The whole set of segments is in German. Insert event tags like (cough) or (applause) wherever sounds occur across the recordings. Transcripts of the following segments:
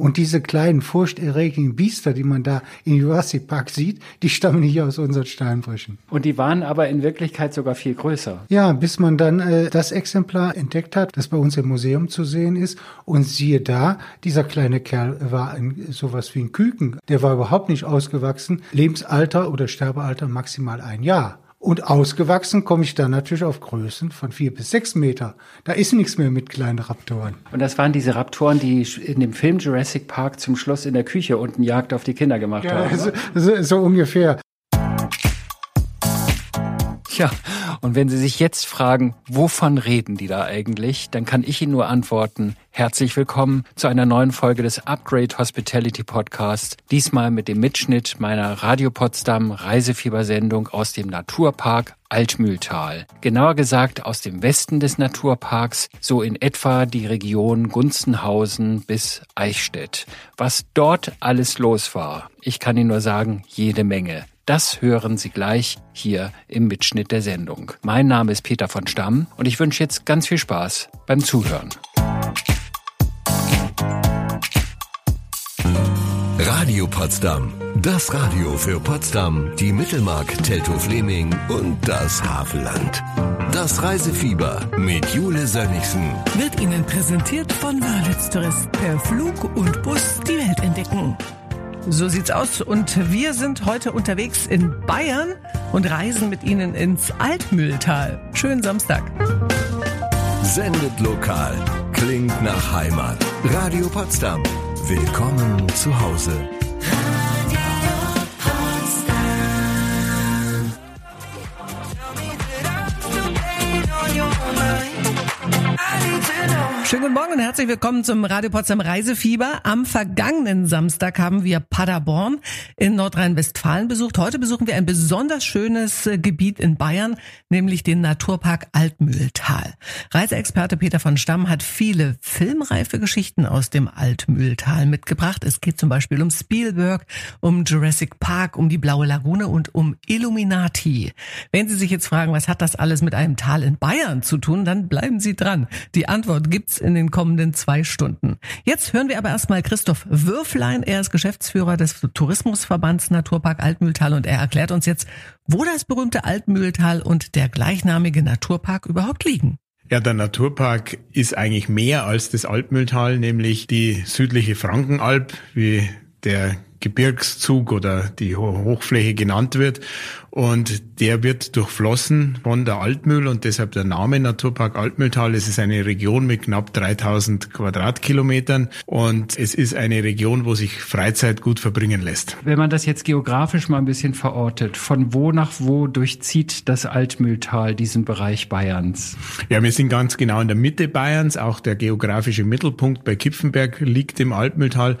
Und diese kleinen furchterregenden Biester, die man da im Jurassic Park sieht, die stammen nicht aus unseren Steinbrüchen. Und die waren aber in Wirklichkeit sogar viel größer. Ja, bis man dann äh, das Exemplar entdeckt hat, das bei uns im Museum zu sehen ist. Und siehe da, dieser kleine Kerl war ein, sowas wie ein Küken. Der war überhaupt nicht ausgewachsen. Lebensalter oder Sterbealter maximal ein Jahr. Und ausgewachsen komme ich dann natürlich auf Größen von vier bis sechs Meter. Da ist nichts mehr mit kleinen Raptoren. Und das waren diese Raptoren, die in dem Film Jurassic Park zum Schluss in der Küche unten Jagd auf die Kinder gemacht ja, haben. So, so, so ungefähr. Ja, und wenn Sie sich jetzt fragen, wovon reden die da eigentlich, dann kann ich Ihnen nur antworten, herzlich willkommen zu einer neuen Folge des Upgrade Hospitality Podcast. Diesmal mit dem Mitschnitt meiner Radio Potsdam Reisefiebersendung aus dem Naturpark Altmühltal. Genauer gesagt aus dem Westen des Naturparks, so in etwa die Region Gunzenhausen bis Eichstätt. Was dort alles los war, ich kann Ihnen nur sagen, jede Menge. Das hören Sie gleich hier im Mitschnitt der Sendung. Mein Name ist Peter von Stamm und ich wünsche jetzt ganz viel Spaß beim Zuhören. Radio Potsdam. Das Radio für Potsdam, die Mittelmark, Teltow-Fleming und das Havelland. Das Reisefieber mit Jule Sönnigsen. Wird Ihnen präsentiert von Walitz Tourist. Per Flug und Bus die Welt entdecken. So sieht's aus. Und wir sind heute unterwegs in Bayern und reisen mit Ihnen ins Altmühltal. Schönen Samstag. Sendet lokal. Klingt nach Heimat. Radio Potsdam. Willkommen zu Hause. Schönen guten Morgen und herzlich willkommen zum Radio Potsdam Reisefieber. Am vergangenen Samstag haben wir Paderborn in Nordrhein-Westfalen besucht. Heute besuchen wir ein besonders schönes äh, Gebiet in Bayern, nämlich den Naturpark Altmühltal. Reiseexperte Peter von Stamm hat viele filmreife Geschichten aus dem Altmühltal mitgebracht. Es geht zum Beispiel um Spielberg, um Jurassic Park, um die Blaue Lagune und um Illuminati. Wenn Sie sich jetzt fragen, was hat das alles mit einem Tal in Bayern zu tun, dann bleiben Sie dran. Die Antwort gibt's in den kommenden zwei Stunden. Jetzt hören wir aber erstmal Christoph Würflein. Er ist Geschäftsführer des Tourismusverbands Naturpark Altmühltal und er erklärt uns jetzt, wo das berühmte Altmühltal und der gleichnamige Naturpark überhaupt liegen. Ja, der Naturpark ist eigentlich mehr als das Altmühltal, nämlich die südliche Frankenalb, wie der Gebirgszug oder die Hochfläche genannt wird. Und der wird durchflossen von der Altmühl und deshalb der Name Naturpark Altmühltal. Es ist eine Region mit knapp 3000 Quadratkilometern und es ist eine Region, wo sich Freizeit gut verbringen lässt. Wenn man das jetzt geografisch mal ein bisschen verortet, von wo nach wo durchzieht das Altmühltal diesen Bereich Bayerns? Ja, wir sind ganz genau in der Mitte Bayerns. Auch der geografische Mittelpunkt bei Kipfenberg liegt im Altmühltal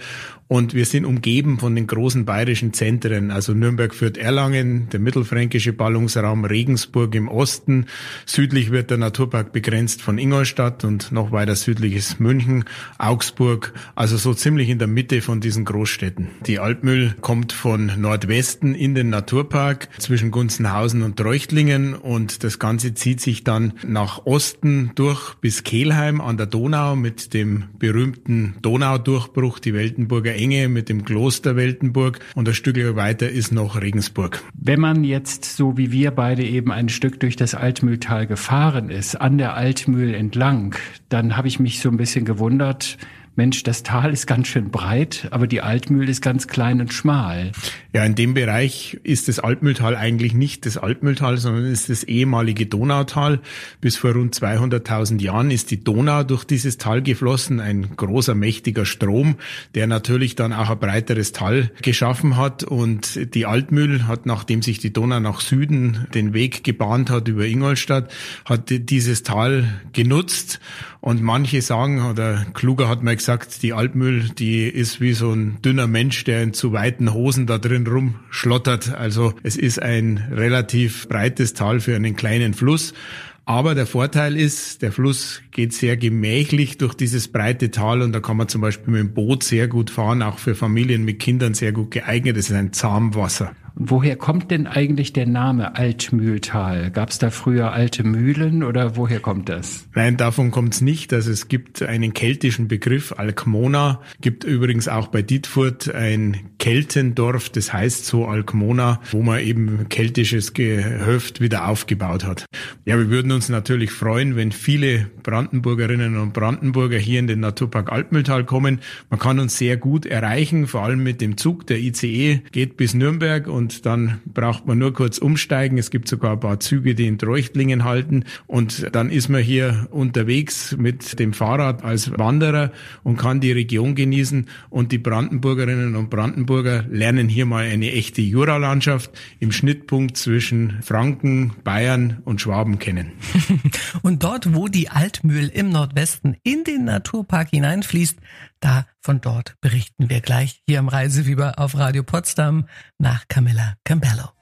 und wir sind umgeben von den großen bayerischen Zentren, also Nürnberg führt Erlangen, der mittelfränkische Ballungsraum Regensburg im Osten. Südlich wird der Naturpark begrenzt von Ingolstadt und noch weiter südlich ist München, Augsburg, also so ziemlich in der Mitte von diesen Großstädten. Die Altmühl kommt von Nordwesten in den Naturpark zwischen Gunzenhausen und Treuchtlingen und das Ganze zieht sich dann nach Osten durch bis Kelheim an der Donau mit dem berühmten Donaudurchbruch, die Weltenburger Enge mit dem Kloster Weltenburg und ein Stück weiter ist noch Regensburg. Wenn man jetzt, so wie wir beide eben ein Stück durch das Altmühltal gefahren ist, an der Altmühl entlang, dann habe ich mich so ein bisschen gewundert, Mensch, das Tal ist ganz schön breit, aber die Altmühl ist ganz klein und schmal. Ja, in dem Bereich ist das Altmühltal eigentlich nicht das Altmühltal, sondern ist das ehemalige Donautal. Bis vor rund 200.000 Jahren ist die Donau durch dieses Tal geflossen, ein großer, mächtiger Strom, der natürlich dann auch ein breiteres Tal geschaffen hat. Und die Altmühl hat, nachdem sich die Donau nach Süden den Weg gebahnt hat über Ingolstadt, hat dieses Tal genutzt. Und manche sagen, oder kluger hat mal gesagt, die Altmühl, die ist wie so ein dünner Mensch, der in zu weiten Hosen da drin rumschlottert. Also es ist ein relativ breites Tal für einen kleinen Fluss. Aber der Vorteil ist, der Fluss geht sehr gemächlich durch dieses breite Tal und da kann man zum Beispiel mit dem Boot sehr gut fahren, auch für Familien mit Kindern sehr gut geeignet. Es ist ein Woher kommt denn eigentlich der Name Altmühltal? Gab es da früher alte Mühlen oder woher kommt das? Nein, davon kommt es nicht. Also es gibt einen keltischen Begriff, Alkmona. Gibt übrigens auch bei Dietfurt ein Keltendorf, das heißt so Alkmona, wo man eben keltisches Gehöft wieder aufgebaut hat. Ja, wir würden uns natürlich freuen, wenn viele Brandenburgerinnen und Brandenburger hier in den Naturpark Altmühltal kommen. Man kann uns sehr gut erreichen, vor allem mit dem Zug. Der ICE geht bis Nürnberg und und dann braucht man nur kurz umsteigen. Es gibt sogar ein paar Züge, die in Treuchtlingen halten und dann ist man hier unterwegs mit dem Fahrrad als Wanderer und kann die Region genießen und die Brandenburgerinnen und Brandenburger lernen hier mal eine echte Juralandschaft im Schnittpunkt zwischen Franken, Bayern und Schwaben kennen. (laughs) und dort, wo die Altmühl im Nordwesten in den Naturpark hineinfließt, da von dort berichten wir gleich hier im Reisefieber auf Radio Potsdam nach Camilla Campello.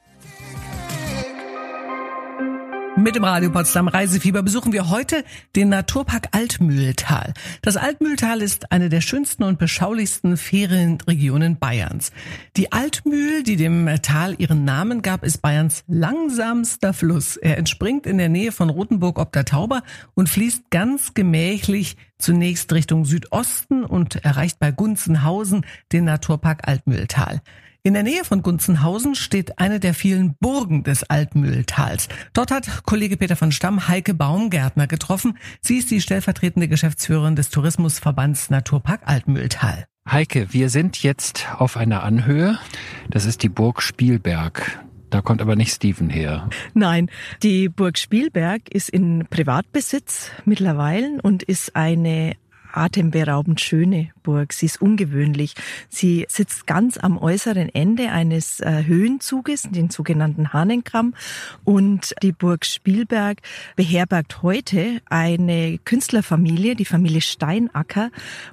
Mit dem Radio Potsdam Reisefieber besuchen wir heute den Naturpark Altmühltal. Das Altmühltal ist eine der schönsten und beschaulichsten Ferienregionen Bayerns. Die Altmühl, die dem Tal ihren Namen gab, ist Bayerns langsamster Fluss. Er entspringt in der Nähe von Rothenburg ob der Tauber und fließt ganz gemächlich zunächst Richtung Südosten und erreicht bei Gunzenhausen den Naturpark Altmühltal. In der Nähe von Gunzenhausen steht eine der vielen Burgen des Altmühltals. Dort hat Kollege Peter von Stamm Heike Baumgärtner getroffen. Sie ist die stellvertretende Geschäftsführerin des Tourismusverbands Naturpark Altmühltal. Heike, wir sind jetzt auf einer Anhöhe. Das ist die Burg Spielberg. Da kommt aber nicht Steven her. Nein, die Burg Spielberg ist in Privatbesitz mittlerweile und ist eine atemberaubend schöne Burg. Sie ist ungewöhnlich. Sie sitzt ganz am äußeren Ende eines äh, Höhenzuges, den sogenannten Hahnenkamm. Und die Burg Spielberg beherbergt heute eine Künstlerfamilie, die Familie Steinacker.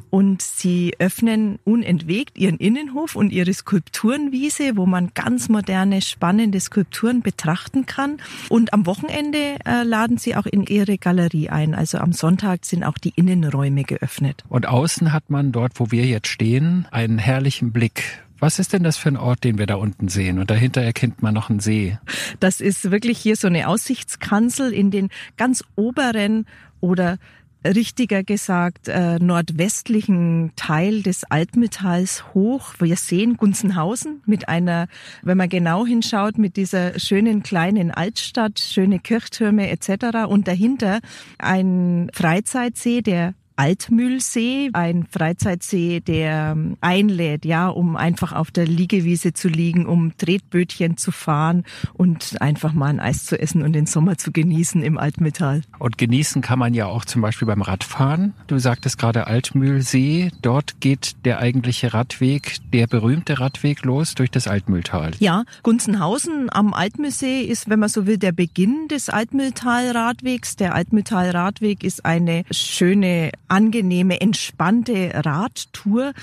Und sie öffnen unentwegt ihren Innenhof und ihre Skulpturenwiese, wo man ganz moderne, spannende Skulpturen betrachten kann. Und am Wochenende äh, laden sie auch in ihre Galerie ein. Also am Sonntag sind auch die Innenräume geöffnet. Und außen hat man dort, wo wir jetzt stehen, einen herrlichen Blick was ist denn das für ein Ort, den wir da unten sehen? Und dahinter erkennt man noch einen See. Das ist wirklich hier so eine Aussichtskanzel in den ganz oberen oder richtiger gesagt äh, nordwestlichen Teil des Altmetalls hoch. Wir sehen Gunzenhausen mit einer, wenn man genau hinschaut, mit dieser schönen kleinen Altstadt, schöne Kirchtürme etc. Und dahinter ein Freizeitsee, der Altmühlsee, ein Freizeitsee, der ähm, einlädt, ja, um einfach auf der Liegewiese zu liegen, um Tretbötchen zu fahren und einfach mal ein Eis zu essen und den Sommer zu genießen im Altmetall. Und genießen kann man ja auch zum Beispiel beim Radfahren. Du sagtest gerade Altmühlsee. Dort geht der eigentliche Radweg, der berühmte Radweg los durch das Altmühltal. Ja, Gunzenhausen am Altmühlsee ist, wenn man so will, der Beginn des Altmühltal-Radwegs. Der Altmühltal-Radweg ist eine schöne angenehme, entspannte Radtour,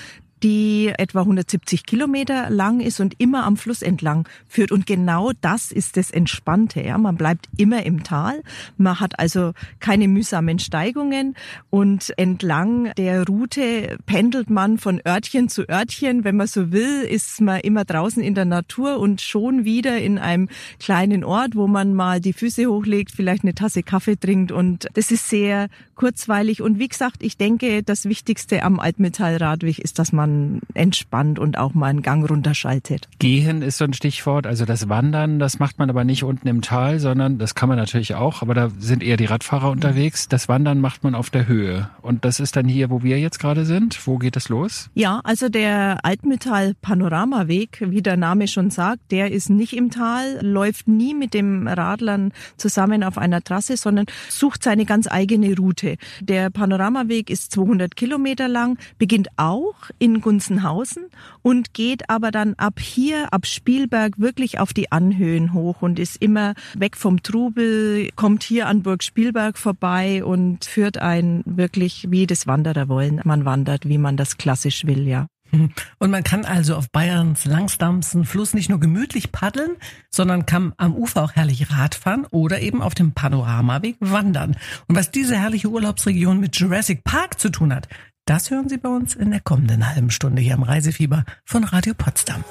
die etwa 170 Kilometer lang ist und immer am Fluss entlang führt. Und genau das ist das Entspannte. Ja. Man bleibt immer im Tal. Man hat also keine mühsamen Steigungen und entlang der Route pendelt man von Örtchen zu Örtchen. Wenn man so will, ist man immer draußen in der Natur und schon wieder in einem kleinen Ort, wo man mal die Füße hochlegt, vielleicht eine Tasse Kaffee trinkt. Und das ist sehr kurzweilig. Und wie gesagt, ich denke, das Wichtigste am Altmetallradweg ist, dass man man entspannt und auch mal einen Gang runterschaltet. Gehen ist so ein Stichwort, also das Wandern, das macht man aber nicht unten im Tal, sondern das kann man natürlich auch, aber da sind eher die Radfahrer unterwegs. Das Wandern macht man auf der Höhe. Und das ist dann hier, wo wir jetzt gerade sind. Wo geht es los? Ja, also der Altmetall Panoramaweg, wie der Name schon sagt, der ist nicht im Tal, läuft nie mit dem Radlern zusammen auf einer Trasse, sondern sucht seine ganz eigene Route. Der Panoramaweg ist 200 Kilometer lang, beginnt auch in Gunzenhausen und geht aber dann ab hier, ab Spielberg wirklich auf die Anhöhen hoch und ist immer weg vom Trubel, kommt hier an Burg Spielberg vorbei und führt ein wirklich wie das Wanderer wollen. Man wandert, wie man das klassisch will, ja. Und man kann also auf Bayerns langsamsten Fluss nicht nur gemütlich paddeln, sondern kann am Ufer auch herrlich Radfahren oder eben auf dem Panoramaweg wandern. Und was diese herrliche Urlaubsregion mit Jurassic Park zu tun hat, das hören Sie bei uns in der kommenden halben Stunde hier im Reisefieber von Radio Potsdam.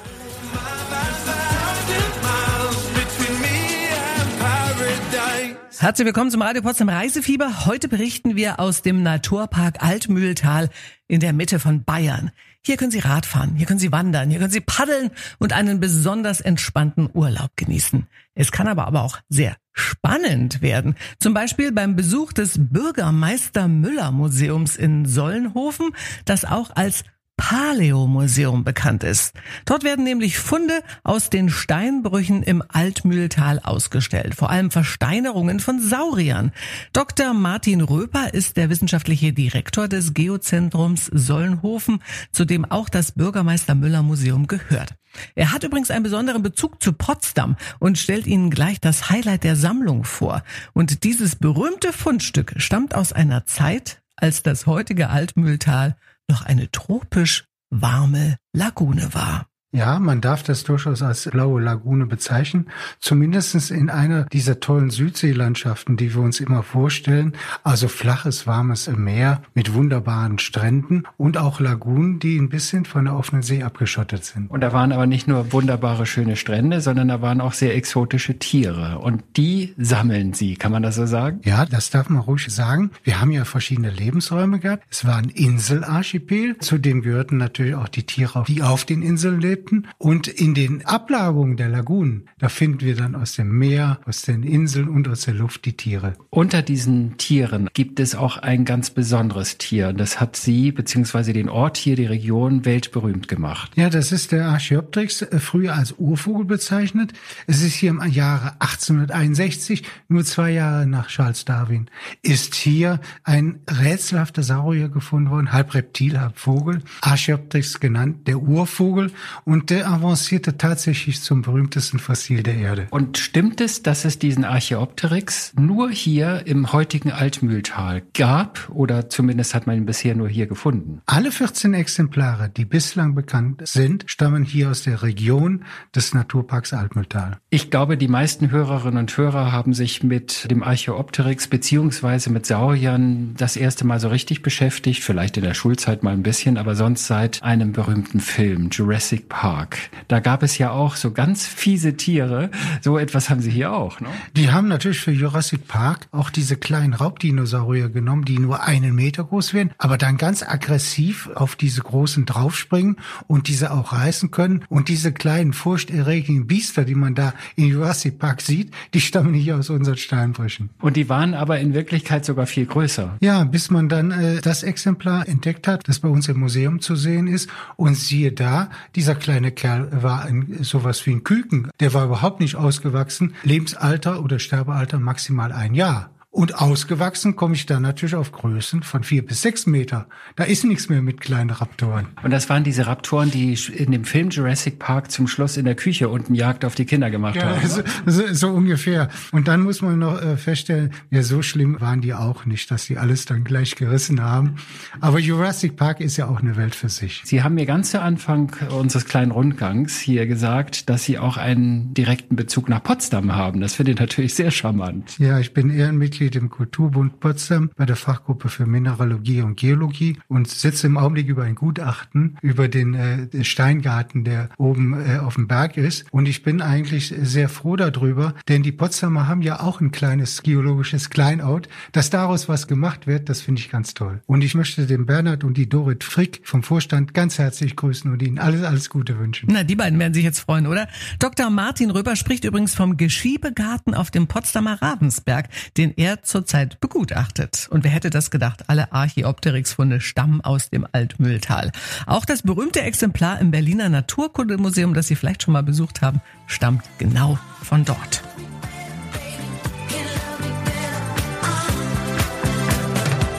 Herzlich willkommen zum Radio Potsdam Reisefieber. Heute berichten wir aus dem Naturpark Altmühltal in der Mitte von Bayern. Hier können Sie Radfahren, hier können Sie wandern, hier können Sie paddeln und einen besonders entspannten Urlaub genießen. Es kann aber, aber auch sehr spannend werden. Zum Beispiel beim Besuch des Bürgermeister Müller Museums in Sollenhofen, das auch als Paleo-Museum bekannt ist. Dort werden nämlich Funde aus den Steinbrüchen im Altmühltal ausgestellt, vor allem Versteinerungen von Sauriern. Dr. Martin Röper ist der wissenschaftliche Direktor des Geozentrums Sollenhofen, zu dem auch das Bürgermeister Müller Museum gehört. Er hat übrigens einen besonderen Bezug zu Potsdam und stellt Ihnen gleich das Highlight der Sammlung vor. Und dieses berühmte Fundstück stammt aus einer Zeit, als das heutige Altmühltal noch eine tropisch warme Lagune war. Ja, man darf das durchaus als blaue Lagune bezeichnen. Zumindestens in einer dieser tollen Südseelandschaften, die wir uns immer vorstellen. Also flaches, warmes Meer mit wunderbaren Stränden und auch Lagunen, die ein bisschen von der offenen See abgeschottet sind. Und da waren aber nicht nur wunderbare, schöne Strände, sondern da waren auch sehr exotische Tiere. Und die sammeln Sie, kann man das so sagen? Ja, das darf man ruhig sagen. Wir haben ja verschiedene Lebensräume gehabt. Es war ein Inselarchipel. Zudem gehörten natürlich auch die Tiere, die auf den Inseln lebten lebten. Und in den Ablagerungen der Lagunen, da finden wir dann aus dem Meer, aus den Inseln und aus der Luft die Tiere. Unter diesen Tieren gibt es auch ein ganz besonderes Tier. Das hat Sie bzw. den Ort hier, die Region, weltberühmt gemacht. Ja, das ist der Archaeopteryx, äh, früher als Urvogel bezeichnet. Es ist hier im Jahre 1861, nur zwei Jahre nach Charles Darwin, ist hier ein rätselhafter Saurier gefunden worden, halb Reptil, halb Vogel, Archaeopteryx genannt, der Urvogel. Und der avancierte tatsächlich zum berühmtesten Fossil der Erde. Und stimmt es, dass es diesen Archaeopteryx nur hier im heutigen Altmühltal gab? Oder zumindest hat man ihn bisher nur hier gefunden? Alle 14 Exemplare, die bislang bekannt sind, stammen hier aus der Region des Naturparks Altmühltal. Ich glaube, die meisten Hörerinnen und Hörer haben sich mit dem Archaeopteryx beziehungsweise mit Sauriern das erste Mal so richtig beschäftigt, vielleicht in der Schulzeit mal ein bisschen, aber sonst seit einem berühmten Film, Jurassic Park. Park. Da gab es ja auch so ganz fiese Tiere. So etwas haben sie hier auch, ne? Die haben natürlich für Jurassic Park auch diese kleinen Raubdinosaurier genommen, die nur einen Meter groß werden, aber dann ganz aggressiv auf diese großen draufspringen und diese auch reißen können. Und diese kleinen furchterregenden Biester, die man da in Jurassic Park sieht, die stammen hier aus unseren Steinbrüchen. Und die waren aber in Wirklichkeit sogar viel größer. Ja, bis man dann äh, das Exemplar entdeckt hat, das bei uns im Museum zu sehen ist. Und siehe da, dieser kleine kleine Kerl war ein, sowas wie ein Küken. Der war überhaupt nicht ausgewachsen. Lebensalter oder Sterbealter maximal ein Jahr. Und ausgewachsen komme ich dann natürlich auf Größen von vier bis sechs Meter. Da ist nichts mehr mit kleinen Raptoren. Und das waren diese Raptoren, die in dem Film Jurassic Park zum Schluss in der Küche unten Jagd auf die Kinder gemacht ja, haben. So, so, so, ungefähr. Und dann muss man noch äh, feststellen, ja, so schlimm waren die auch nicht, dass die alles dann gleich gerissen haben. Aber Jurassic Park ist ja auch eine Welt für sich. Sie haben mir ganz zu Anfang unseres kleinen Rundgangs hier gesagt, dass Sie auch einen direkten Bezug nach Potsdam haben. Das finde ich natürlich sehr charmant. Ja, ich bin Ehrenmitglied Mitglied im Kulturbund Potsdam bei der Fachgruppe für Mineralogie und Geologie und sitze im Augenblick über ein Gutachten über den äh, Steingarten, der oben äh, auf dem Berg ist. Und ich bin eigentlich sehr froh darüber, denn die Potsdamer haben ja auch ein kleines geologisches Kleinout. Dass daraus was gemacht wird, das finde ich ganz toll. Und ich möchte den Bernhard und die Dorit Frick vom Vorstand ganz herzlich grüßen und ihnen alles, alles Gute wünschen. Na, die beiden werden sich jetzt freuen, oder? Dr. Martin Röber spricht übrigens vom Geschiebegarten auf dem Potsdamer Ravensberg, den er zurzeit begutachtet. Und wer hätte das gedacht? Alle Archaeopteryx-Funde stammen aus dem Altmühltal. Auch das berühmte Exemplar im Berliner Naturkundemuseum, das Sie vielleicht schon mal besucht haben, stammt genau von dort.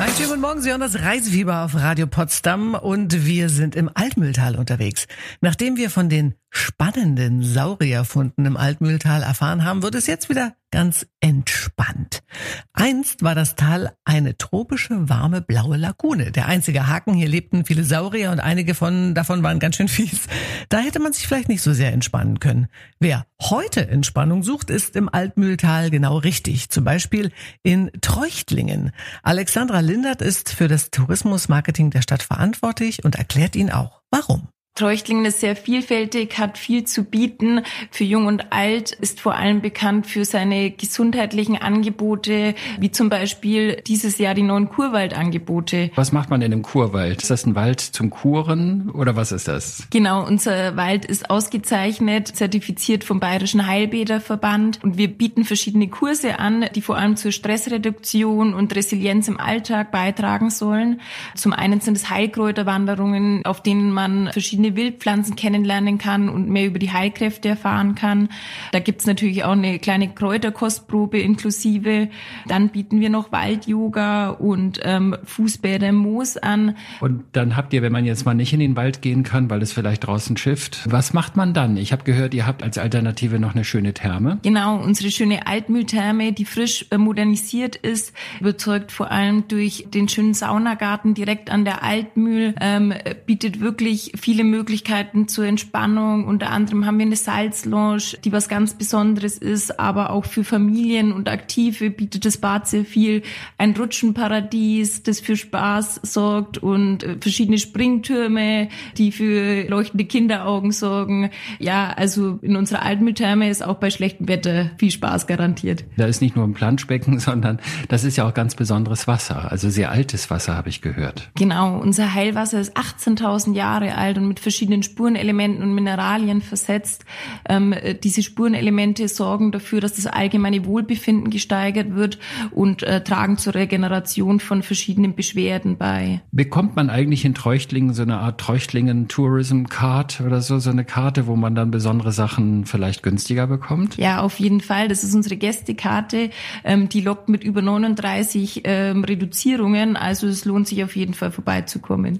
Einen schönen guten Morgen, Sie hören das Reisefieber auf Radio Potsdam und wir sind im Altmühltal unterwegs. Nachdem wir von den spannenden Saurierfunden im Altmühltal erfahren haben, wird es jetzt wieder ganz entspannt. Einst war das Tal eine tropische, warme, blaue Lagune. Der einzige Haken, hier lebten viele Saurier und einige von, davon waren ganz schön fies. Da hätte man sich vielleicht nicht so sehr entspannen können. Wer heute Entspannung sucht, ist im Altmühltal genau richtig. Zum Beispiel in Treuchtlingen. Alexandra Lindert ist für das Tourismusmarketing der Stadt verantwortlich und erklärt Ihnen auch, warum. Treuchtlingen ist sehr vielfältig, hat viel zu bieten. Für Jung und Alt ist vor allem bekannt für seine gesundheitlichen Angebote, wie zum Beispiel dieses Jahr die neuen Kurwaldangebote. Was macht man denn im Kurwald? Ist das ein Wald zum Kuren oder was ist das? Genau, unser Wald ist ausgezeichnet, zertifiziert vom Bayerischen Heilbäderverband und wir bieten verschiedene Kurse an, die vor allem zur Stressreduktion und Resilienz im Alltag beitragen sollen. Zum einen sind es Heilkräuterwanderungen, auf denen man verschiedene verschiedene Wildpflanzen kennenlernen kann und mehr über die Heilkräfte erfahren kann. Da gibt's natürlich auch eine kleine Kräuterkostprobe inklusive. Dann bieten wir noch Wald-Yoga und ähm, Fußbäder im Moos an. Und dann habt ihr, wenn man jetzt mal nicht in den Wald gehen kann, weil es vielleicht draußen schifft, was macht man dann? Ich habe gehört, ihr habt als Alternative noch eine schöne Therme. Genau, unsere schöne Altmühltherme, die frisch äh, modernisiert ist, überzeugt vor allem durch den schönen Saunagarten direkt an der Altmühl, ähm, bietet wirklich viele Möglichkeiten zur Entspannung. Unter anderem haben wir eine Salzlounge, die was ganz Besonderes ist, aber auch für Familien und Aktive bietet das Bad sehr viel. Ein Rutschenparadies, das für Spaß sorgt und äh, verschiedene Springtürme, die für leuchtende Kinderaugen sorgen. Ja, also in unserer Altmühltherme ist auch bei schlechtem Wetter viel Spaß garantiert. Da ist nicht nur ein Planschbecken, (laughs) sondern das ist ja auch ganz besonderes Wasser, also sehr altes Wasser, habe ich gehört. Genau, unser Heilwasser ist 18.000 Jahre alt und mit verschiedenen Spurenelementen und Mineralien versetzt. Ähm, diese Spurenelemente sorgen dafür, dass das allgemeine Wohlbefinden gesteigert wird und äh, tragen zur Regeneration von verschiedenen Beschwerden bei. Bekommt man eigentlich in Treuchtlingen so eine Art Treuchtlingen Tourism Card oder so, so eine Karte, wo man dann besondere Sachen vielleicht günstiger bekommt? Ja, auf jeden Fall. Das ist unsere Gästekarte. Ähm, die lockt mit über 39 ähm, Reduzierungen. Also es lohnt sich auf jeden Fall vorbeizukommen.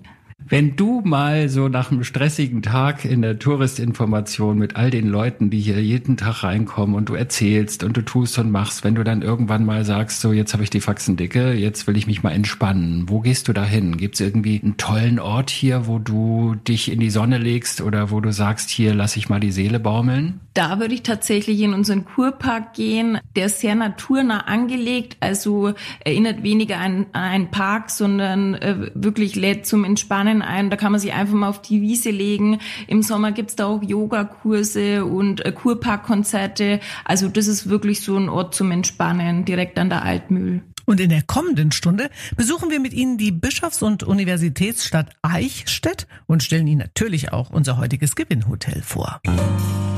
Wenn du mal so nach einem stressigen Tag in der Touristinformation mit all den Leuten, die hier jeden Tag reinkommen und du erzählst und du tust und machst, wenn du dann irgendwann mal sagst, so jetzt habe ich die Faxen dicke, jetzt will ich mich mal entspannen, wo gehst du da hin? Gibt es irgendwie einen tollen Ort hier, wo du dich in die Sonne legst oder wo du sagst, hier lass ich mal die Seele baumeln? Da würde ich tatsächlich in unseren Kurpark gehen. Der ist sehr naturnah angelegt, also erinnert weniger an, einen Park, sondern äh, wirklich lädt zum Entspannen ein. Da kann man sich einfach mal auf die Wiese legen. Im Sommer gibt's da auch Yogakurse und äh, Kurparkkonzerte. Also das ist wirklich so ein Ort zum Entspannen, direkt an der Altmühl. Und in der kommenden Stunde besuchen wir mit Ihnen die Bischofs- und Universitätsstadt Eichstätt und stellen Ihnen natürlich auch unser heutiges Gewinnhotel vor.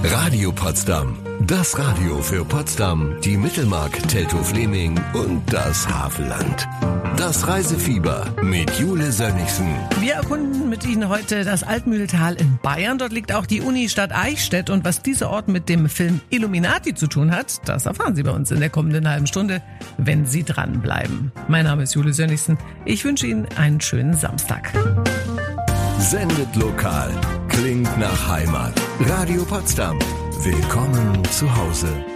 Radio Potsdam. Das Radio für Potsdam, die Mittelmark, Teltow-Fleming und das Havelland. Das Reisefieber mit Jule Sönnigsen. Wir erkunden mit Ihnen heute das Altmühltal in Bayern. Dort liegt auch die Unistadt Eichstätt. Und was dieser Ort mit dem Film Illuminati zu tun hat, das erfahren Sie bei uns in der kommenden halben Stunde, wenn Sie dranbleiben. Mein Name ist Jule Sönnigsen. Ich wünsche Ihnen einen schönen Samstag. Sendet lokal. Klingt nach Heimat. Radio Potsdam. Willkommen zu Hause.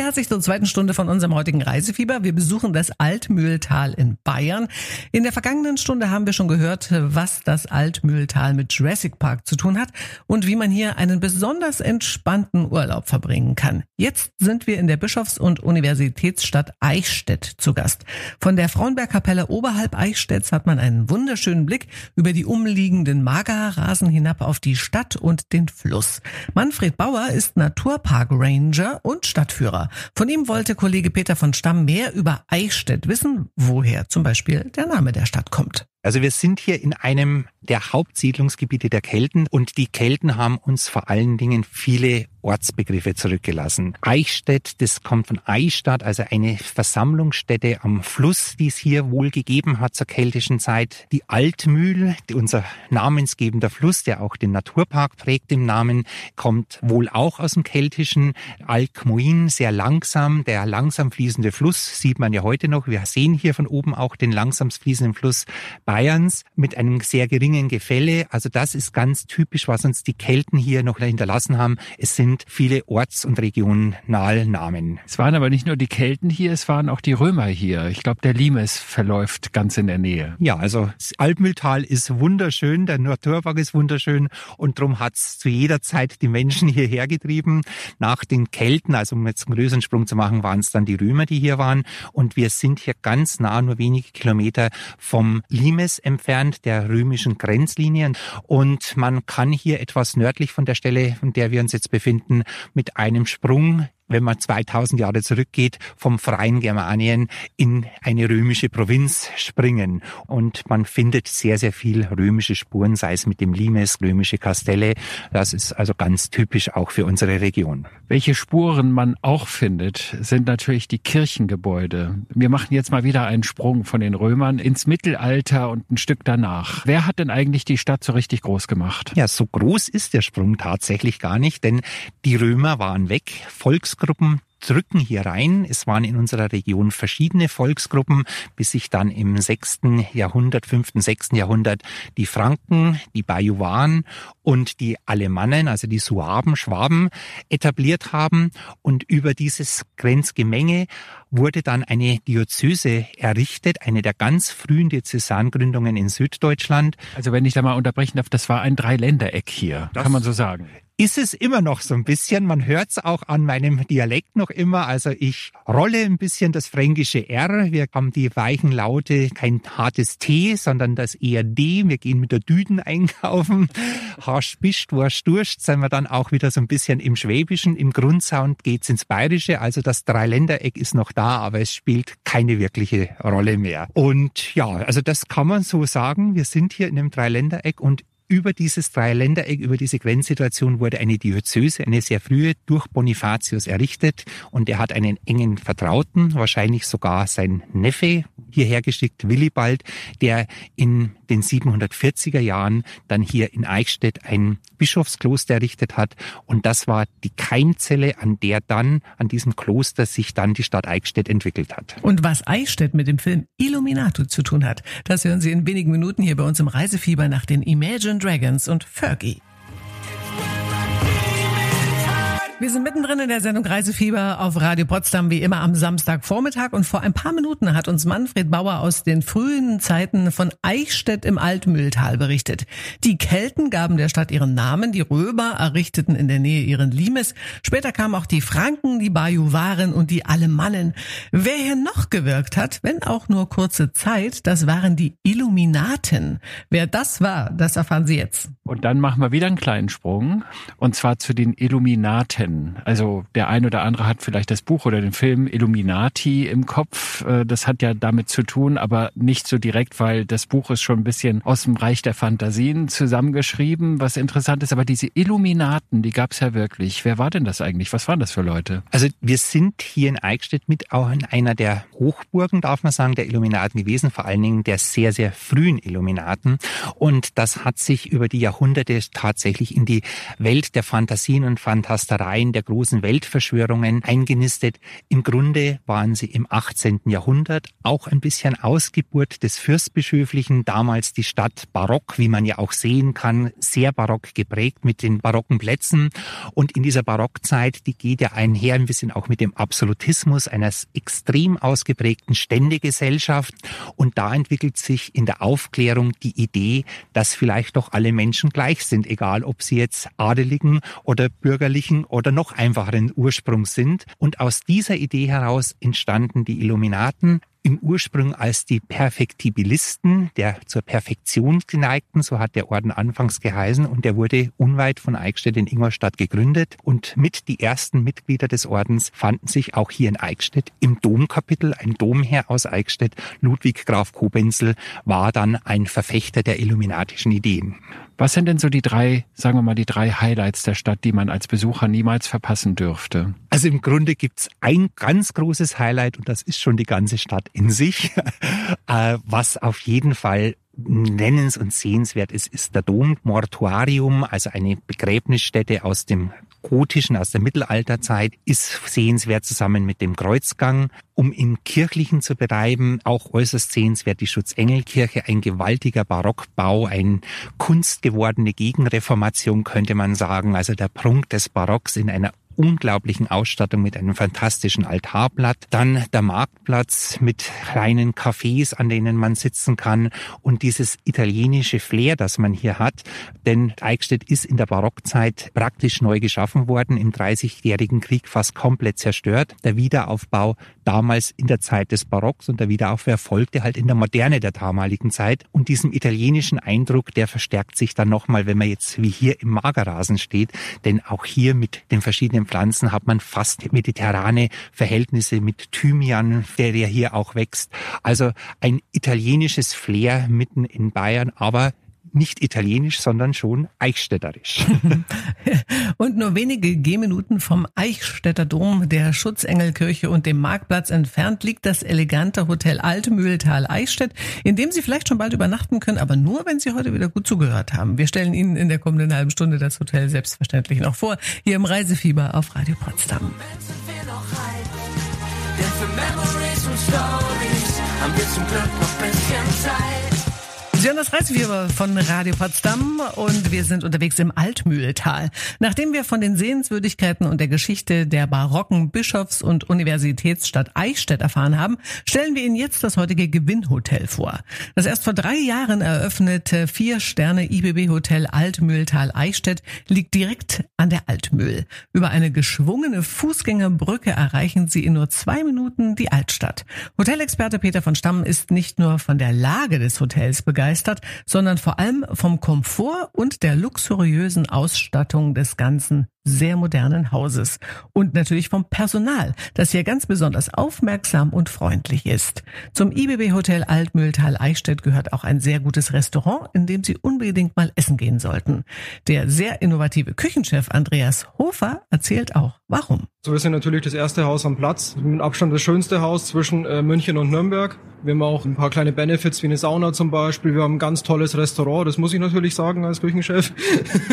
Sie herzlich zur zweiten Stunde von unserem heutigen Reisefieber. Wir besuchen das Altmühltal in Bayern. In der vergangenen Stunde haben wir schon gehört, was das Altmühltal mit Jurassic Park zu tun hat und wie man hier einen besonders entspannten Urlaub verbringen kann. Jetzt sind wir in der Bischofs- und Universitätsstadt Eichstätt zu Gast. Von der Frauenbergkapelle oberhalb Eichstätts hat man einen wunderschönen Blick über die umliegenden Magerrasen hinab auf die Stadt und den Fluss. Manfred Bauer ist Naturpark Ranger und Stadtführer. Von ihm wollte Kollege Peter von Stamm mehr über Eichstätt wissen, woher zum Beispiel der Name der Stadt kommt. Also wir sind hier in einem der Hauptsiedlungsgebiete der Kelten und die Kelten haben uns vor allen Dingen viele Ortsbegriffe zurückgelassen. Eichstätt, das kommt von Eichstadt, also eine Versammlungsstätte am Fluss, die es hier wohl gegeben hat zur keltischen Zeit. Die Altmühl, unser namensgebender Fluss, der auch den Naturpark prägt im Namen, kommt wohl auch aus dem Keltischen. Alkmuin, sehr langsam, der langsam fließende Fluss, sieht man ja heute noch. Wir sehen hier von oben auch den langsam fließenden Fluss Bayerns mit einem sehr geringen Gefälle. Also das ist ganz typisch, was uns die Kelten hier noch hinterlassen haben. Es sind viele Orts- und Regionalnamen. Es waren aber nicht nur die Kelten hier, es waren auch die Römer hier. Ich glaube, der Limes verläuft ganz in der Nähe. Ja, also das Alpmühltal ist wunderschön, der Naturpark ist wunderschön und darum hat es zu jeder Zeit die Menschen hierher getrieben. Nach den Kelten, also um jetzt einen größeren Sprung zu machen, waren es dann die Römer, die hier waren. Und wir sind hier ganz nah, nur wenige Kilometer vom Limes entfernt, der römischen Grenzlinie. Und man kann hier etwas nördlich von der Stelle, von der wir uns jetzt befinden, mit einem Sprung wenn man 2000 Jahre zurückgeht, vom freien Germanien in eine römische Provinz springen. Und man findet sehr, sehr viel römische Spuren, sei es mit dem Limes, römische Kastelle. Das ist also ganz typisch auch für unsere Region. Welche Spuren man auch findet, sind natürlich die Kirchengebäude. Wir machen jetzt mal wieder einen Sprung von den Römern ins Mittelalter und ein Stück danach. Wer hat denn eigentlich die Stadt so richtig groß gemacht? Ja, so groß ist der Sprung tatsächlich gar nicht, denn die Römer waren weg. Volks Volksgruppen drücken hier rein. Es waren in unserer Region verschiedene Volksgruppen, bis sich dann im sechsten Jahrhundert, fünften, sechsten Jahrhundert die Franken, die Bajuwaren und die Alemannen, also die Suaben, Schwaben, etabliert haben. Und über dieses Grenzgemenge wurde dann eine Diözese errichtet, eine der ganz frühen Diözesangründungen in Süddeutschland. Also wenn ich da mal unterbrechen darf, das war ein Dreiländereck hier, das kann man so sagen ist es immer noch so ein bisschen. Man hört es auch an meinem Dialekt noch immer. Also ich rolle ein bisschen das fränkische R. Wir haben die weichen Laute, kein hartes T, sondern das eher D. Wir gehen mit der Düden einkaufen. (laughs) Harsch bischt, Wurst durscht, sind wir dann auch wieder so ein bisschen im Schwäbischen. Im Grundsound geht's ins Bayerische. Also das Dreiländereck ist noch da, aber es spielt keine wirkliche Rolle mehr. Und ja, also das kann man so sagen. Wir sind hier in einem Dreiländereck und über dieses Dreiländereck, über diese Grenzsituation wurde eine Diözese, eine sehr frühe, durch Bonifatius errichtet. Und er hat einen engen Vertrauten, wahrscheinlich sogar sein Neffe, hierher geschickt, Willibald, der in den 740er Jahren dann hier in Eichstätt ein Bischofskloster errichtet hat. Und das war die Keimzelle, an der dann, an diesem Kloster sich dann die Stadt Eichstätt entwickelt hat. Und was Eichstätt mit dem Film Illuminato zu tun hat, das hören Sie in wenigen Minuten hier bei uns im Reisefieber nach den Imagine Dragons und Fergie. Wir sind mittendrin in der Sendung Reisefieber auf Radio Potsdam, wie immer am Samstagvormittag. Und vor ein paar Minuten hat uns Manfred Bauer aus den frühen Zeiten von Eichstätt im Altmühltal berichtet. Die Kelten gaben der Stadt ihren Namen, die Römer errichteten in der Nähe ihren Limes. Später kamen auch die Franken, die Bajuwaren und die Alemannen. Wer hier noch gewirkt hat, wenn auch nur kurze Zeit, das waren die Illuminaten. Wer das war, das erfahren Sie jetzt. Und dann machen wir wieder einen kleinen Sprung. Und zwar zu den Illuminaten kennen. Also der ein oder andere hat vielleicht das Buch oder den Film Illuminati im Kopf. Äh, das hat ja damit zu tun, aber nicht so direkt, weil das Buch ist schon ein bisschen aus dem Reich der Fantasien zusammengeschrieben, was interessant ist. Aber diese Illuminaten, die gab es ja wirklich. Wer war denn das eigentlich? Was waren das für Leute? Also wir sind hier in Eichstätt mit auch in einer der Hochburgen, darf man sagen, der Illuminaten gewesen, vor allen Dingen der sehr, sehr frühen Illuminaten. Und das hat sich über die Jahrhunderte tatsächlich in die Welt der Fantasien und Fantasterei Reihen der großen Weltverschwörungen eingenistet. Im Grunde waren sie im 18. Jahrhundert auch ein bisschen Ausgeburt des Fürstbischöflichen, damals die Stadt barock, wie man ja auch sehen kann, sehr barock geprägt mit den barocken Plätzen. Und in dieser Barockzeit, die geht ja einher ein bisschen auch mit dem Absolutismus einer extrem ausgeprägten Ständegesellschaft. Und da entwickelt sich in der Aufklärung die Idee, dass vielleicht doch alle Menschen gleich sind, egal ob sie jetzt adeligen oder bürgerlichen oder oder noch einfacheren Ursprungs sind. Und aus dieser Idee heraus entstanden die Illuminaten, im Ursprung als die Perfektibilisten, der zur Perfektion geneigten, so hat der Orden anfangs geheißen, und der wurde unweit von Eichstätt in Ingolstadt gegründet. Und mit die ersten Mitglieder des Ordens fanden sich auch hier in Eichstätt im Domkapitel. Ein Domherr aus Eichstätt, Ludwig Graf Kobenzel, war dann ein Verfechter der illuminatischen Ideen. Was sind denn so die drei, sagen wir mal, die drei Highlights der Stadt, die man als Besucher niemals verpassen dürfte? Also im Grunde gibt's ein ganz großes Highlight und das ist schon die ganze Stadt in sich, (laughs) äh, was auf jeden Fall nennens- und sehenswert ist, ist der Dom Mortuarium, also eine Begräbnisstätte aus dem gotischen, aus der Mittelalterzeit, ist sehenswert zusammen mit dem Kreuzgang. Um im Kirchlichen zu betreiben, auch äußerst sehenswert die Schutzengelkirche, ein gewaltiger Barockbau, ein kunstgewordene Gegenreformation könnte man sagen, also der Prunk des Barocks in einer unglaublichen Ausstattung mit einem fantastischen Altarblatt. Dann der Marktplatz mit kleinen Cafés, an denen man sitzen kann und dieses italienische Flair, das man hier hat. Denn Eichstätt ist in der Barockzeit praktisch neu geschaffen worden, im Dreißigjährigen Krieg fast komplett zerstört. Der Wiederaufbau damals in der Zeit des Barocks und der Wiederaufbau erfolgte halt in der Moderne der damaligen Zeit. Und diesem italienischen Eindruck, der verstärkt sich dann nochmal, wenn man jetzt wie hier im Magerrasen steht. Denn auch hier mit den verschiedenen Pflanzen hat man fast mediterrane Verhältnisse mit Thymian, der ja hier auch wächst. Also ein italienisches Flair mitten in Bayern, aber nicht italienisch, sondern schon eichstätterisch. (laughs) und nur wenige Gehminuten vom Eichstätter Dom, der Schutzengelkirche und dem Marktplatz entfernt liegt das elegante Hotel Altmühltal Eichstätt, in dem Sie vielleicht schon bald übernachten können, aber nur, wenn Sie heute wieder gut zugehört haben. Wir stellen Ihnen in der kommenden halben Stunde das Hotel selbstverständlich noch vor, hier im Reisefieber auf Radio Potsdam. Denn für Memories und Stories haben wir zum Glück noch bisschen Zeit. Sie hören das von Radio Potsdam und wir sind unterwegs im Altmühltal. Nachdem wir von den Sehenswürdigkeiten und der Geschichte der barocken Bischofs- und Universitätsstadt Eichstätt erfahren haben, stellen wir Ihnen jetzt das heutige Gewinnhotel vor. Das erst vor drei Jahren eröffnete Vier-Sterne-IBB-Hotel Altmühltal Eichstätt liegt direkt an der Altmühl. Über eine geschwungene Fußgängerbrücke erreichen Sie in nur zwei Minuten die Altstadt. Hotelexperte Peter von Stamm ist nicht nur von der Lage des Hotels begeistert, sondern vor allem vom Komfort und der luxuriösen Ausstattung des Ganzen sehr modernen Hauses und natürlich vom Personal, das hier ganz besonders aufmerksam und freundlich ist. Zum IBB Hotel Altmühltal Eichstätt gehört auch ein sehr gutes Restaurant, in dem Sie unbedingt mal essen gehen sollten. Der sehr innovative Küchenchef Andreas Hofer erzählt auch, warum. So, wir sind natürlich das erste Haus am Platz, mit Abstand das schönste Haus zwischen äh, München und Nürnberg. Wir haben auch ein paar kleine Benefits wie eine Sauna zum Beispiel. Wir haben ein ganz tolles Restaurant, das muss ich natürlich sagen als Küchenchef.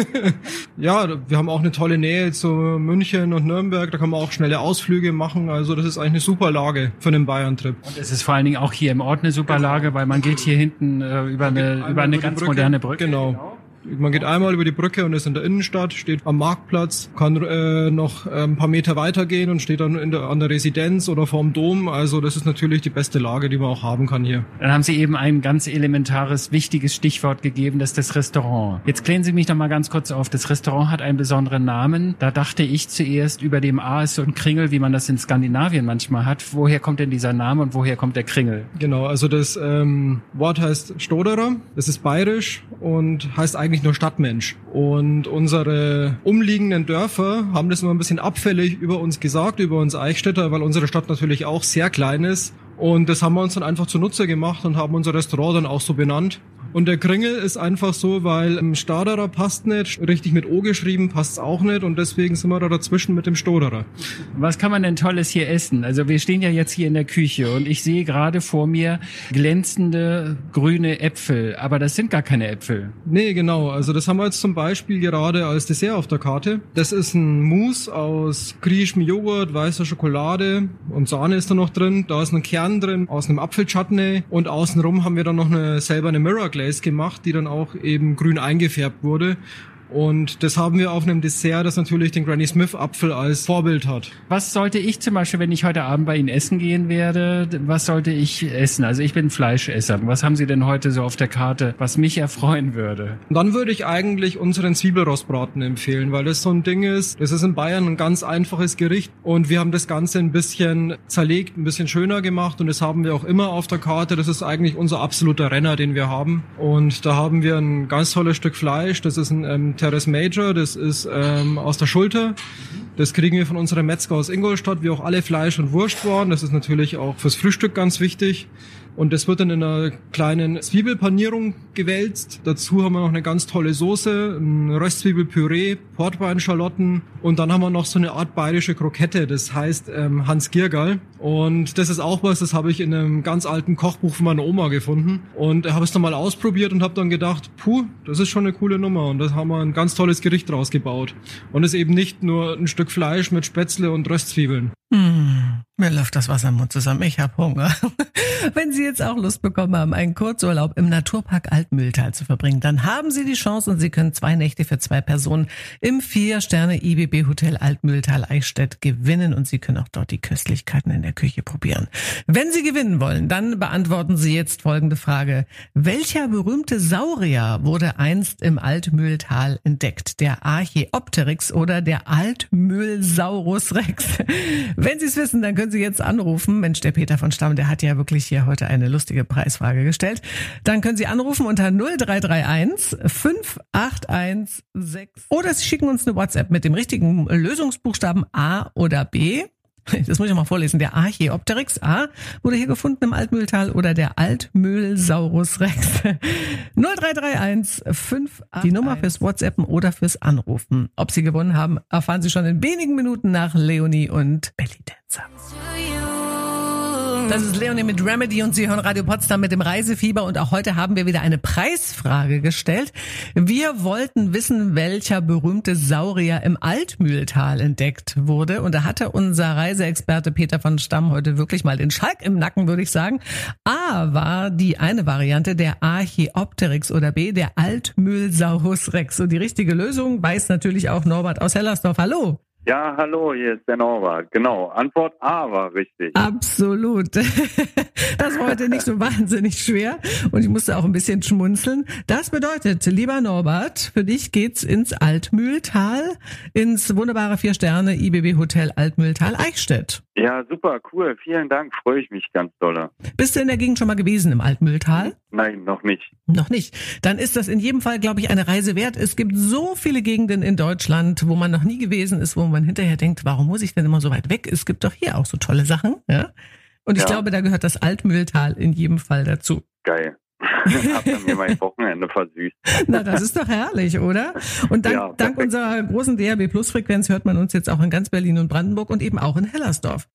(laughs) ja, wir haben auch eine tolle Nähe zu München und Nürnberg. Da kann man auch schnelle Ausflüge machen. Also das ist eigentlich eine super Lage für einen Bayern-Trip. Und es ist vor allen Dingen auch hier im Ort eine super Lage, weil man geht hier hinten äh, über eine, über eine ganz Brücke. moderne Brücke. Genau. genau. Man geht einmal über die Brücke und ist in der Innenstadt, steht am Marktplatz, kann äh, noch äh, ein paar Meter weitergehen und steht dann in der, an der Residenz oder vorm Dom. Also das ist natürlich die beste Lage, die man auch haben kann hier. Dann haben Sie eben ein ganz elementares, wichtiges Stichwort gegeben, das ist das Restaurant. Jetzt klären Sie mich noch mal ganz kurz auf. Das Restaurant hat einen besonderen Namen. Da dachte ich zuerst über dem A ist so ein Kringel, wie man das in Skandinavien manchmal hat. Woher kommt denn dieser Name und woher kommt der Kringel? Genau, also das ähm, Wort heißt Stoderer. Das ist bayerisch und heißt eigentlich eigentlich nur Stadtmensch. Und unsere umliegenden Dörfer haben das immer ein bisschen abfällig über uns gesagt, über uns Eichstätter, weil unsere Stadt natürlich auch sehr klein ist. Und das haben wir uns dann einfach zunutze gemacht und haben unser Restaurant dann auch so benannt. Und der Kringel ist einfach so, weil im Staderer passt nicht, richtig mit O geschrieben passt auch nicht und deswegen sind wir da dazwischen mit dem Stoderer. Was kann man denn Tolles hier essen? Also wir stehen ja jetzt hier in der Küche und ich sehe gerade vor mir glänzende grüne Äpfel, aber das sind gar keine Äpfel. Nee, genau. Also das haben wir jetzt zum Beispiel gerade als Dessert auf der Karte. Das ist ein Mousse aus griechischem Joghurt, weißer Schokolade und Sahne ist da noch drin. Da ist ein Kern drin aus einem Apfelchutney und außenrum haben wir dann noch eine selber eine Mirror Glaze gemacht, die dann auch eben grün eingefärbt wurde. Und das haben wir auf einem Dessert, das natürlich den Granny Smith Apfel als Vorbild hat. Was sollte ich zum Beispiel, wenn ich heute Abend bei Ihnen essen gehen werde, was sollte ich essen? Also ich bin Fleischesser. Was haben Sie denn heute so auf der Karte, was mich erfreuen würde? Und dann würde ich eigentlich unseren Zwiebelrostbraten empfehlen, weil das so ein Ding ist. Das ist in Bayern ein ganz einfaches Gericht und wir haben das Ganze ein bisschen zerlegt, ein bisschen schöner gemacht und das haben wir auch immer auf der Karte. Das ist eigentlich unser absoluter Renner, den wir haben. Und da haben wir ein ganz tolles Stück Fleisch. Das ist ein ähm, Teres Major, das ist ähm, aus der Schulter. Das kriegen wir von unserem Metzger aus Ingolstadt, wie auch alle Fleisch- und Wurstwaren. Das ist natürlich auch fürs Frühstück ganz wichtig. Und das wird dann in einer kleinen Zwiebelpanierung gewälzt. Dazu haben wir noch eine ganz tolle Soße, ein Röstzwiebelpüree, Portweinschalotten und dann haben wir noch so eine Art bayerische Krokette, das heißt ähm, Hans Giergal. Und das ist auch was, das habe ich in einem ganz alten Kochbuch von meiner Oma gefunden. Und habe es dann mal ausprobiert und habe dann gedacht, puh, das ist schon eine coole Nummer. Und da haben wir ein ganz tolles Gericht draus gebaut. Und es ist eben nicht nur ein Stück Fleisch mit Spätzle und Röstzwiebeln. Hm, mir läuft das Wasser im Mund zusammen. Ich habe Hunger. (laughs) Wenn Sie jetzt auch Lust bekommen haben, einen Kurzurlaub im Naturpark Altmühltal zu verbringen, dann haben Sie die Chance und Sie können zwei Nächte für zwei Personen im Vier-Sterne-IBB-Hotel Altmühltal-Eichstätt gewinnen und Sie können auch dort die Köstlichkeiten in der Küche probieren. Wenn Sie gewinnen wollen, dann beantworten Sie jetzt folgende Frage. Welcher berühmte Saurier wurde einst im Altmühltal entdeckt? Der Archaeopteryx oder der Altmühlsaurus Rex? (laughs) Wenn Sie es wissen, dann können Sie jetzt anrufen. Mensch, der Peter von Stamm, der hat ja wirklich hier heute eine lustige Preisfrage gestellt. Dann können Sie anrufen unter 0331 581 6 oder Sie schicken uns eine WhatsApp mit dem richtigen Lösungsbuchstaben A oder B. (laughs) Das muss ich mal vorlesen. Der Archaeopteryx A wurde hier gefunden im Altmühltal oder der Altmühlsaurus Rex. (laughs) 0331 5 Die Nummer fürs WhatsAppen oder fürs Anrufen. Ob Sie gewonnen haben, erfahren Sie schon in wenigen Minuten nach Leonie und Belly Dancer. Das ist Leonie mit Remedy und Sie hören Radio Potsdam mit dem Reisefieber und auch heute haben wir wieder eine Preisfrage gestellt. Wir wollten wissen, welcher berühmte Saurier im Altmühltal entdeckt wurde und da hatte unser Reiseexperte Peter von Stamm heute wirklich mal den Schalk im Nacken, würde ich sagen. A war die eine Variante der Archaeopteryx oder B der Altmühlsaurus Rex und die richtige Lösung weiß natürlich auch Norbert aus Hellersdorf. Hallo. Ja, hallo, hier ist der Norbert. Genau, Antwort A war richtig. Absolut. (laughs) Das war heute nicht so wahnsinnig schwer und ich musste auch ein bisschen schmunzeln. Das bedeutet, lieber Norbert, für dich geht's ins Altmühltal, ins wunderbare Vier-Sterne IBB Hotel Altmühltal Eichstätt. Ja, super, cool. Vielen Dank, freue ich mich ganz doll. Bist du in der Gegend schon mal gewesen im Altmühltal? Nein, noch nicht. Noch nicht. Dann ist das in jedem Fall, glaube ich, eine Reise wert. Es gibt so viele Gegenden in Deutschland, wo man noch nie gewesen ist, wo man hinterher denkt, warum muss ich denn immer so weit weg? Es gibt doch hier auch so tolle Sachen, ja? Und ich Ja. glaube, da gehört das Altmühltal in jedem Fall dazu. Geil. (laughs) Habt ihr mir mein Wochenende versüßt. (laughs) Na, das ist doch herrlich, oder? Und dank, Ja, dank unserer großen DRB Plus Frequenz hört man uns jetzt auch in ganz Berlin und Brandenburg und eben auch in Hellersdorf.